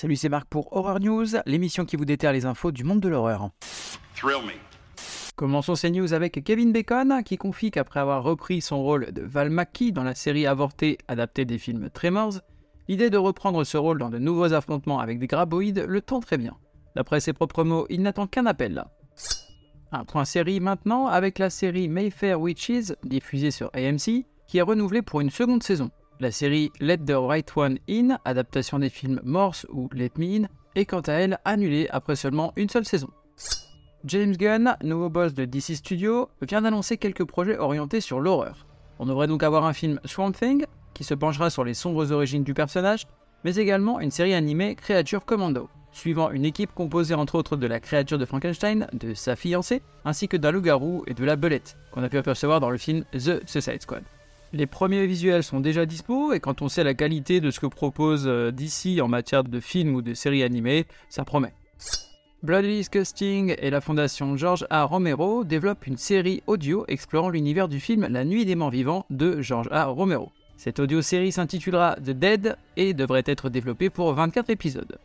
Salut, c'est Marc pour Horror News, l'émission qui vous déterre les infos du monde de l'horreur. Thrill me. Commençons ces news avec Kevin Bacon, qui confie qu'après avoir repris son rôle de Val Mackey dans la série avortée adaptée des films Tremors, l'idée de reprendre ce rôle dans de nouveaux affrontements avec des graboïdes le tend très bien. D'après ses propres mots, il n'attend qu'un appel là. Un point série maintenant avec la série Mayfair Witches, diffusée sur AMC, qui est renouvelée pour une seconde saison. La série Let the Right One In, adaptation des films Morse ou Let Me In, est quant à elle annulée après seulement une seule saison. James Gunn, nouveau boss de DC Studios, vient d'annoncer quelques projets orientés sur l'horreur. On devrait donc avoir un film Swamp Thing, qui se penchera sur les sombres origines du personnage, mais également une série animée Creature Commando, suivant une équipe composée entre autres de la créature de Frankenstein, de sa fiancée, ainsi que d'un loup-garou et de la belette, qu'on a pu apercevoir dans le film The Suicide Squad. Les premiers visuels sont déjà dispo et quand on sait la qualité de ce que propose euh, DC en matière de films ou de séries animées, ça promet. Bloody Disgusting et la fondation George A. Romero développent une série audio explorant l'univers du film La Nuit des Morts Vivants de George A. Romero. Cette audio-série s'intitulera The Dead et devrait être développée pour 24 épisodes.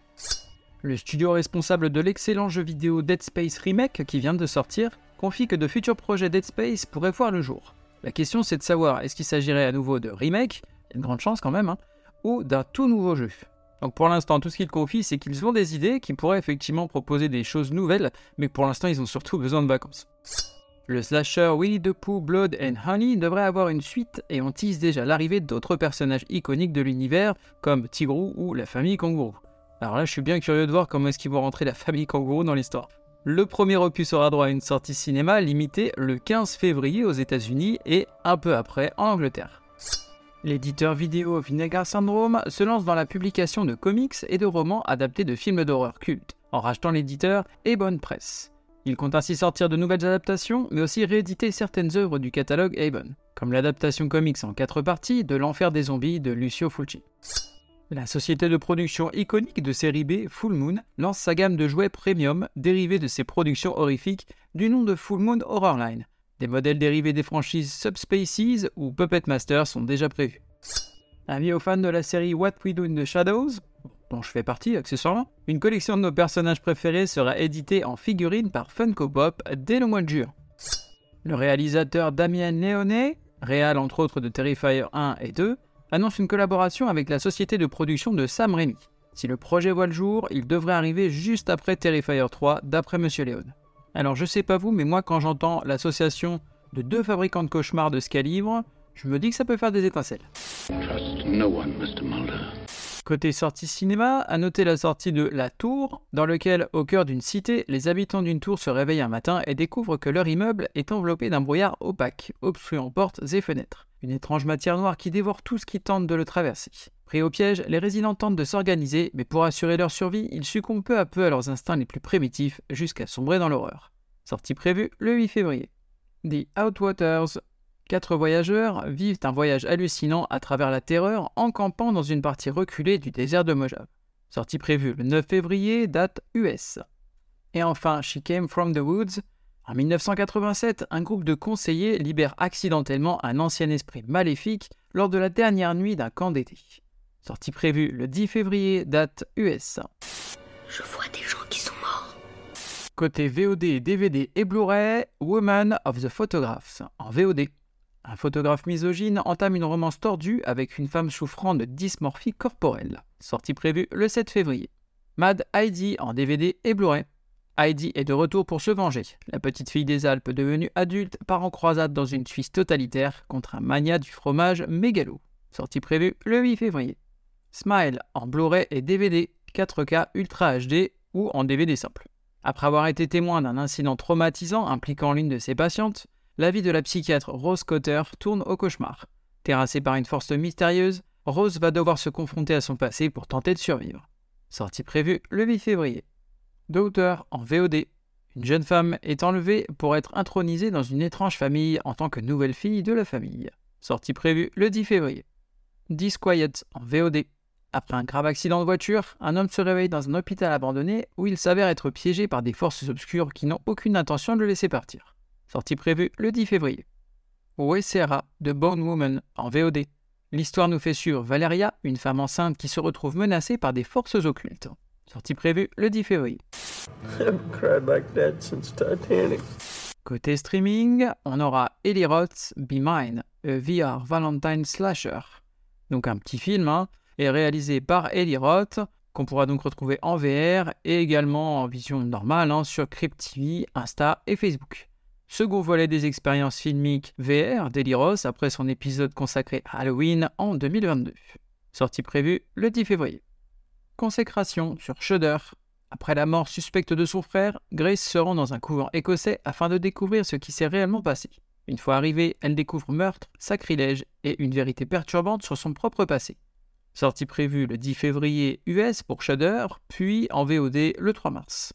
Le studio responsable de l'excellent jeu vidéo Dead Space Remake qui vient de sortir confie que de futurs projets Dead Space pourraient voir le jour. La question c'est de savoir est-ce qu'il s'agirait à nouveau de remake, une grande chance quand même, hein, ou d'un tout nouveau jeu. Donc pour l'instant, tout ce qu'ils confient, c'est qu'ils ont des idées qui pourraient effectivement proposer des choses nouvelles, mais pour l'instant, ils ont surtout besoin de vacances. Le slasher Winnie the Pooh Blood and Honey devrait avoir une suite et on tease déjà l'arrivée d'autres personnages iconiques de l'univers comme Tigrou ou la famille Kangourou. Alors là, je suis bien curieux de voir comment est-ce qu'ils vont rentrer la famille Kangourou dans l'histoire. Le premier opus aura droit à une sortie cinéma limitée le 15 février aux États-Unis et un peu après en Angleterre. L'éditeur vidéo Vinegar Syndrome se lance dans la publication de comics et de romans adaptés de films d'horreur cultes, en rachetant l'éditeur Ebon Press. Il compte ainsi sortir de nouvelles adaptations, mais aussi rééditer certaines œuvres du catalogue Ebon, comme l'adaptation comics en quatre parties de L'Enfer des Zombies de Lucio Fulci. La société de production iconique de série B, Full Moon, lance sa gamme de jouets premium dérivés de ses productions horrifiques du nom de Full Moon Horror Line. Des modèles dérivés des franchises Subspecies ou Puppet Master sont déjà prévus. Amis aux fans de la série What We Do in the Shadows, dont je fais partie accessoirement, une collection de nos personnages préférés sera éditée en figurine par Funko Pop dès le mois de juin. Le réalisateur Damien Leone, réal entre autres de Terrifier 1 et 2, annonce une collaboration avec la société de production de Sam Raimi. Si le projet voit le jour, il devrait arriver juste après Terrifier 3, d'après Monsieur Léon. Alors je sais pas vous, mais moi quand j'entends l'association de deux fabricants de cauchemars de ce calibre, je me dis que ça peut faire des étincelles. Trust no one, Mr. Mulder. Côté sortie cinéma, à noter la sortie de La Tour, dans lequel, au cœur d'une cité, les habitants d'une tour se réveillent un matin et découvrent que leur immeuble est enveloppé d'un brouillard opaque, obstruant portes et fenêtres. Une étrange matière noire qui dévore tout ce qui tente de le traverser. Pris au piège, les résidents tentent de s'organiser, mais pour assurer leur survie, ils succombent peu à peu à leurs instincts les plus primitifs, jusqu'à sombrer dans l'horreur. Sortie prévue le 8 février. The Outwaters, Quatre voyageurs vivent un voyage hallucinant à travers la terreur en campant dans une partie reculée du désert de Mojave. Sortie prévue le 9 février, date US. Et enfin, She Came from the Woods. En 1987, un groupe de conseillers libère accidentellement un ancien esprit maléfique lors de la dernière nuit d'un camp d'été. Sortie prévue le 10 février, date US. Je vois des gens qui sont morts. Côté VOD, DVD et Blu-ray, Woman of the Photographs en VOD. Un photographe misogyne entame une romance tordue avec une femme souffrant de dysmorphie corporelle. Sortie prévue le 7 février. Mad Heidi en DVD et Blu-ray. Heidi est de retour pour se venger. La petite fille des Alpes devenue adulte part en croisade dans une Suisse totalitaire contre un mania du fromage mégalo. Sortie prévue le 8 février. Smile en Blu-ray et DVD 4K Ultra HD ou en DVD simple. Après avoir été témoin d'un incident traumatisant impliquant l'une de ses patientes, la vie de la psychiatre Rose Cotter tourne au cauchemar. Terrassée par une force mystérieuse, Rose va devoir se confronter à son passé pour tenter de survivre. Sortie prévue le 8 février. Daughter en VOD. Une jeune femme est enlevée pour être intronisée dans une étrange famille en tant que nouvelle fille de la famille. Sortie prévue le 10 février. Disquiet en VOD. Après un grave accident de voiture, un homme se réveille dans un hôpital abandonné où il s'avère être piégé par des forces obscures qui n'ont aucune intention de le laisser partir sortie prévue le 10 février. Wesera de Bone Woman en VOD. L'histoire nous fait suivre Valeria, une femme enceinte qui se retrouve menacée par des forces occultes. Sortie prévue le 10 février. Côté streaming, on aura Ellie Roth's Be Mine, a VR Valentine Slasher. Donc un petit film, hein, est réalisé par Ellie Roth, qu'on pourra donc retrouver en VR et également en vision normale hein, sur Crypt TV, Insta et Facebook. Second volet des expériences filmiques VR d'Eli Roth après son épisode consacré à Halloween en 2022. Sortie prévue le 10 février. Consécration sur Shudder. Après la mort suspecte de son frère, Grace se rend dans un couvent écossais afin de découvrir ce qui s'est réellement passé. Une fois arrivée, elle découvre meurtre, sacrilège et une vérité perturbante sur son propre passé. Sortie prévue le 10 février US pour Shudder, puis en VOD le 3 mars.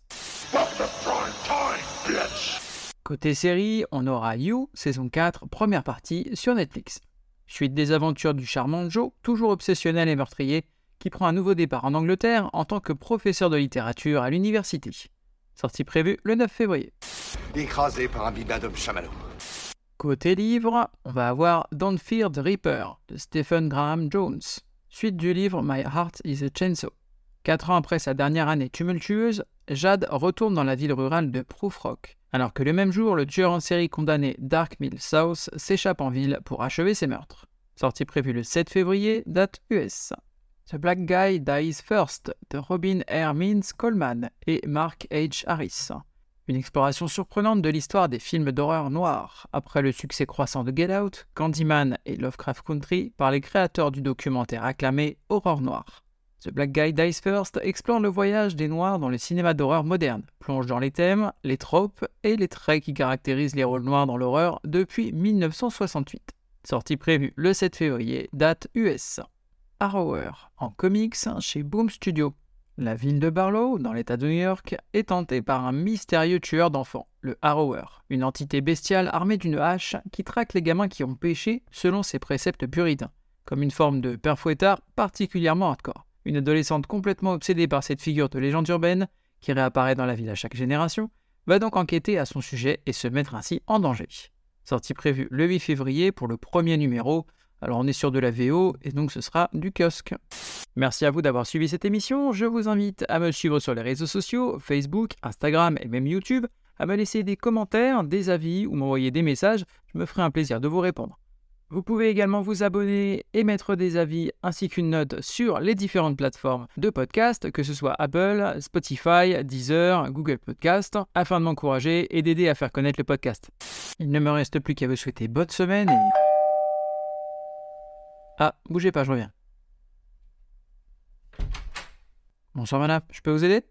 Côté série, on aura You, saison 4, première partie, sur Netflix. Suite des aventures du charmant Joe, toujours obsessionnel et meurtrier, qui prend un nouveau départ en Angleterre en tant que professeur de littérature à l'université. Sortie prévue le 9 février. Écrasé par un bibendum chamallow. Côté livre, on va avoir Don't Fear the Reaper de Stephen Graham Jones, suite du livre My Heart is a Chainsaw. Quatre ans après sa dernière année tumultueuse, Jade retourne dans la ville rurale de Prufrock, alors que le même jour, le tueur en série condamné Dark Mill South s'échappe en ville pour achever ses meurtres. Sortie prévue le 7 février, date US. The Black Guy Dies First de Robin. Means Coleman et Mark H. Harris. Une exploration surprenante de l'histoire des films d'horreur noirs, après le succès croissant de Get Out, Candyman et Lovecraft Country par les créateurs du documentaire acclamé Horreur Noire. The Black Guy Dies First explore le voyage des Noirs dans le cinéma d'horreur moderne, plonge dans les thèmes, les tropes et les traits qui caractérisent les rôles noirs dans l'horreur depuis 1968. Sortie prévue le 7 février, date US. Arrower, en comics chez Boom Studio. La ville de Barlow, dans l'état de New York, est tentée par un mystérieux tueur d'enfants, le Harrower, une entité bestiale armée d'une hache qui traque les gamins qui ont péché selon ses préceptes puritains, comme une forme de père fouettard particulièrement hardcore. Une adolescente complètement obsédée par cette figure de légende urbaine, qui réapparaît dans la ville à chaque génération, va donc enquêter à son sujet et se mettre ainsi en danger. Sortie prévue le 8 février pour le premier numéro, alors on est sur de la VO et donc ce sera du kiosque. Merci à vous d'avoir suivi cette émission, je vous invite à me suivre sur les réseaux sociaux, Facebook, Instagram et même YouTube, à me laisser des commentaires, des avis ou m'envoyer des messages, je me ferai un plaisir de vous répondre. Vous pouvez également vous abonner et mettre des avis ainsi qu'une note sur les différentes plateformes de podcast, que ce soit Apple, Spotify, Deezer, Google Podcast, afin de m'encourager et d'aider à faire connaître le podcast. Il ne me reste plus qu'à vous souhaiter bonne semaine et... Ah, bougez pas, je reviens. Bonsoir madame, je peux vous aider?